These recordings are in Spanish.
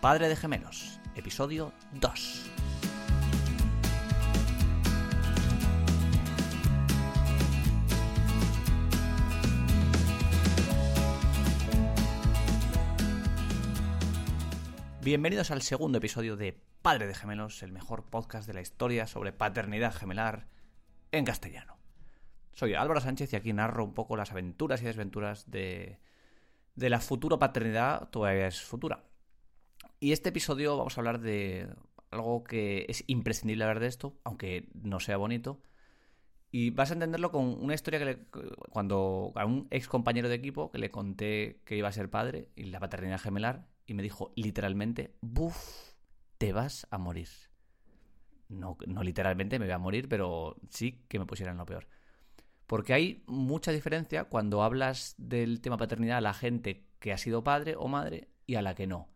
Padre de Gemelos, episodio 2. Bienvenidos al segundo episodio de Padre de Gemelos, el mejor podcast de la historia sobre paternidad gemelar en castellano. Soy Álvaro Sánchez y aquí narro un poco las aventuras y desventuras de, de la futura paternidad, todavía es futura. Y este episodio vamos a hablar de algo que es imprescindible hablar de esto, aunque no sea bonito. Y vas a entenderlo con una historia que le, cuando a un ex compañero de equipo que le conté que iba a ser padre y la paternidad gemelar y me dijo literalmente, buf, te vas a morir. No, no literalmente me voy a morir, pero sí que me pusieran lo peor. Porque hay mucha diferencia cuando hablas del tema paternidad a la gente que ha sido padre o madre y a la que no.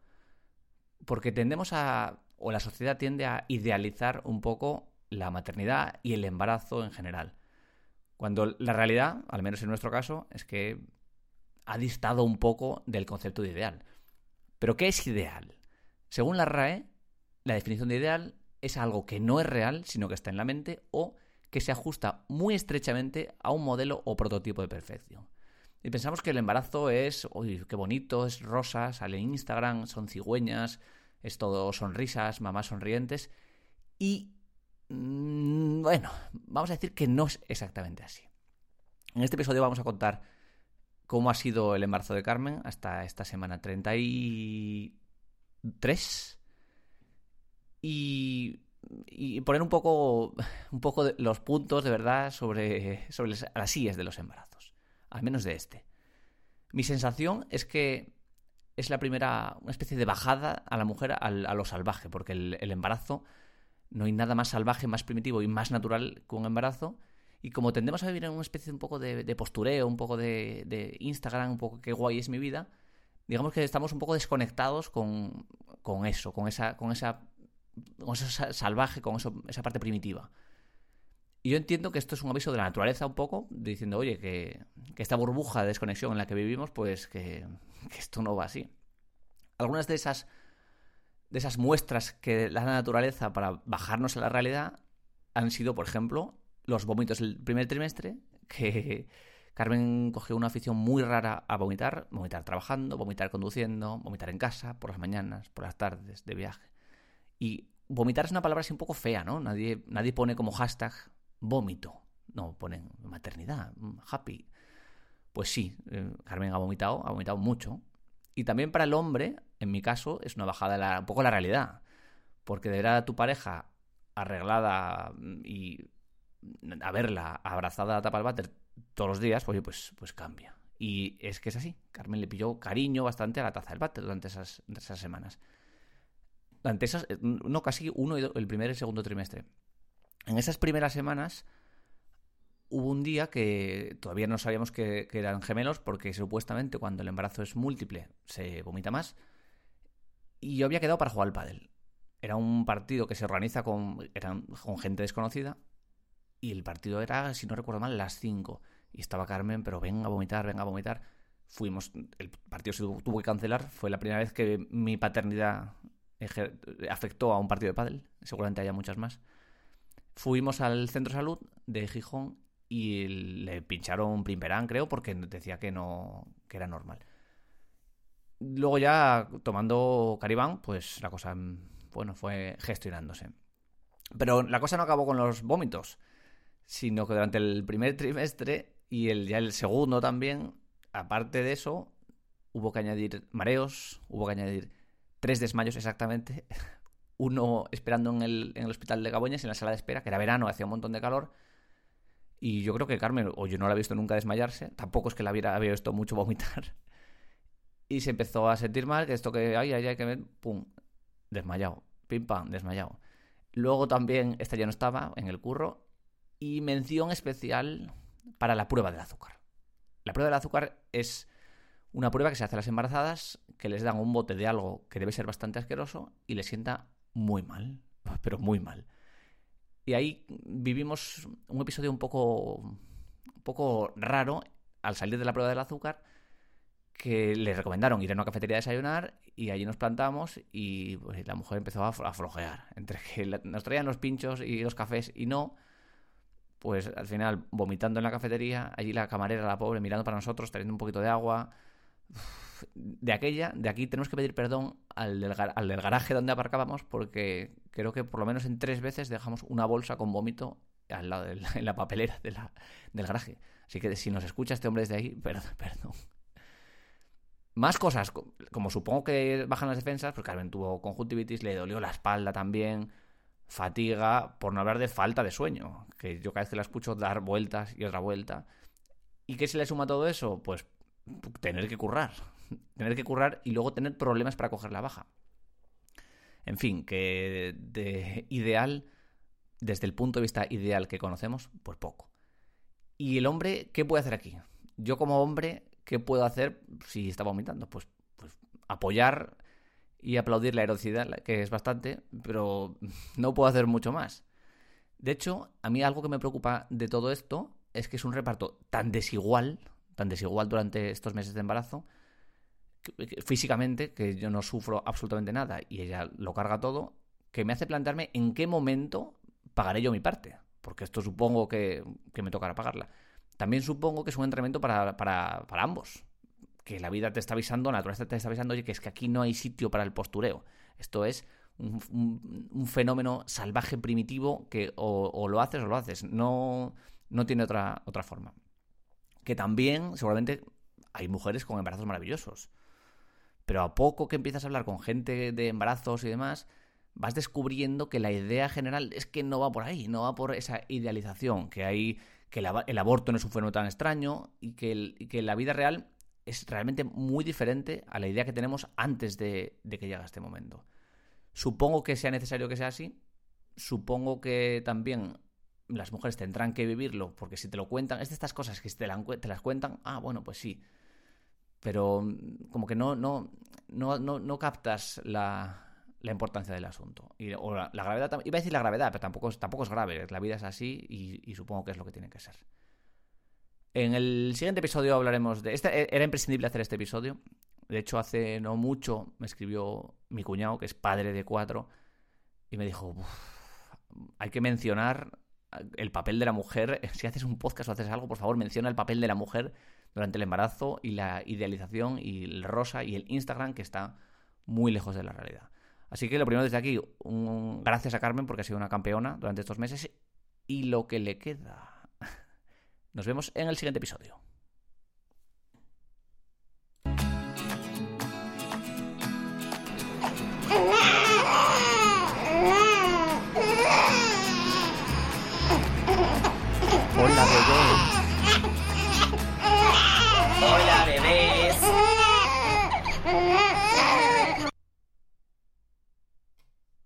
Porque tendemos a, o la sociedad tiende a idealizar un poco la maternidad y el embarazo en general. Cuando la realidad, al menos en nuestro caso, es que ha distado un poco del concepto de ideal. Pero ¿qué es ideal? Según la RAE, la definición de ideal es algo que no es real, sino que está en la mente o que se ajusta muy estrechamente a un modelo o prototipo de perfección. Y pensamos que el embarazo es, uy, qué bonito, es rosa, sale en Instagram, son cigüeñas, es todo sonrisas, mamás sonrientes. Y, mm, bueno, vamos a decir que no es exactamente así. En este episodio vamos a contar cómo ha sido el embarazo de Carmen hasta esta semana 33. Y y poner un poco, un poco los puntos de verdad sobre, sobre las sillas de los embarazos, al menos de este. Mi sensación es que es la primera, una especie de bajada a la mujer a lo salvaje, porque el, embarazo, no hay nada más salvaje, más primitivo y más natural que un embarazo. Y como tendemos a vivir en una especie de un poco de, postureo, un poco de, de, Instagram, un poco qué guay es mi vida, digamos que estamos un poco desconectados con, con eso, con esa, con esa con eso salvaje, con esa parte primitiva. Y yo entiendo que esto es un aviso de la naturaleza un poco, diciendo, oye, que, esta burbuja de desconexión en la que vivimos, pues que, esto no va así. Algunas de esas, de esas muestras que da la naturaleza para bajarnos a la realidad han sido, por ejemplo, los vómitos del primer trimestre, que Carmen cogió una afición muy rara a vomitar, vomitar trabajando, vomitar conduciendo, vomitar en casa, por las mañanas, por las tardes, de viaje. Y vomitar es una palabra así un poco fea, ¿no? Nadie, nadie pone como hashtag vómito. No, ponen maternidad, mm, happy. Pues sí, eh, Carmen ha vomitado, ha vomitado mucho. Y también para el hombre, en mi caso, es una bajada la, un poco la realidad. Porque de ver a tu pareja arreglada y a verla abrazada a tapa al váter todos los días, pues, pues cambia. Y es que es así. Carmen le pilló cariño bastante a la taza del váter durante esas, esas semanas durante esas, eh, no casi uno, el primer y el segundo trimestre. En esas primeras semanas hubo un día que todavía no sabíamos que, eran gemelos porque supuestamente cuando el embarazo es múltiple se vomita más. Y yo había quedado para jugar al pádel. Era un partido que se organiza con, eran, con gente desconocida y el partido era, si no recuerdo mal, las 5. Y estaba Carmen, pero venga a vomitar, venga a vomitar. Fuimos, el partido se tuvo que cancelar. Fue la primera vez que mi paternidad afectó a un partido de pádel, seguramente haya muchas más. Fuimos al centro de salud de Gijón y le pincharon Primperán, creo, porque decía que no que era normal. Luego ya tomando Caribán, pues la cosa bueno, fue gestionándose. Pero la cosa no acabó con los vómitos, sino que durante el primer trimestre y el, ya el segundo también, aparte de eso, hubo que añadir mareos, hubo que añadir tres desmayos exactamente. Uno esperando en el, hospital de Gaboñas, en la sala de espera, que era verano, hacía un montón de calor. Y yo creo que Carmen, o yo no la he visto nunca desmayarse, tampoco es que la hubiera visto mucho vomitar. Y se empezó a sentir mal, que esto que, ay, ay, ay, que me... pum, desmayado, pim, pam, desmayado. Luego también, esta ya no estaba en el curro, y mención especial para la prueba del azúcar. La prueba del azúcar es una prueba que se hace a las embarazadas, que les dan un bote de algo que debe ser bastante asqueroso y les sienta muy mal, pero muy mal. Y ahí vivimos un episodio un poco, un poco raro al salir de la prueba del azúcar. que le recomendaron ir a una cafetería a desayunar y allí nos plantamos y pues, la mujer empezó a flojear. Entre que nos traían los pinchos y los cafés y no, pues al final vomitando en la cafetería, allí la camarera, la pobre, mirando para nosotros, trayendo un poquito de agua. De aquella, de aquí tenemos que pedir perdón al del, al del garaje donde aparcábamos porque creo que por lo menos en tres veces dejamos una bolsa con vómito al lado en la papelera del garaje. Así que si nos escucha este hombre desde ahí, perdón, perdón. Más cosas, como supongo que bajan las defensas, porque Carmen tuvo conjuntivitis, le dolió la espalda también, fatiga, por no hablar de falta de sueño, que yo cada vez que la escucho dar vueltas y otra vuelta. ¿Y qué se le suma todo eso? Pues tener que currar, tener que currar y luego tener problemas para coger la baja. En fin, que de ideal, desde el punto de vista ideal que conocemos, pues poco. ¿Y el hombre qué puede hacer aquí? Yo como hombre ¿qué puedo hacer si está vomitando? Pues, pues apoyar y aplaudir la heroicidad, que es bastante, pero no puedo hacer mucho más. De hecho, a mí algo que me preocupa de todo esto es que es un reparto tan desigual, tan desigual durante estos meses de embarazo, físicamente, que yo no sufro absolutamente nada y ella lo carga todo, que me hace plantearme en qué momento pagaré yo mi parte, porque esto supongo que, que me tocará pagarla. También supongo que es un entrenamiento para, para, para ambos. Que la vida te está avisando, la naturaleza te está avisando, oye, que es que aquí no hay sitio para el postureo. Esto es un, un, fenómeno salvaje primitivo que o, lo haces o lo haces. No, no tiene otra, otra forma. Que también, seguramente, hay mujeres con embarazos maravillosos. Pero a poco que empiezas a hablar con gente de embarazos y demás, vas descubriendo que la idea general es que no va por ahí, no va por esa idealización, que hay que el, aborto no es un fenómeno tan extraño y que, que, la vida real es realmente muy diferente a la idea que tenemos antes de, que llegue este momento. Supongo que sea necesario que sea así. Supongo que también las mujeres tendrán que vivirlo, porque si te lo cuentan, es de estas cosas que si te las cuentan, ah, bueno, pues sí. Pero mm, como que no, no, no, no, no captas la, la importancia del asunto. Y, o la, gravedad, iba a decir la gravedad, pero tampoco, tampoco es grave. La vida es así y, supongo que es lo que tiene que ser. En el siguiente episodio hablaremos de... Este, e, era imprescindible hacer este episodio. De hecho, hace no mucho me escribió mi cuñado, que es padre de cuatro, y me dijo, hay que mencionar el papel de la mujer. Si haces un podcast o haces algo, por favor, menciona el papel de la mujer durante el embarazo y la idealización y el rosa y el Instagram que está muy lejos de la realidad. Así que lo primero desde aquí, un, gracias a Carmen porque ha sido una campeona durante estos meses y lo que le queda. Nos vemos en el siguiente episodio.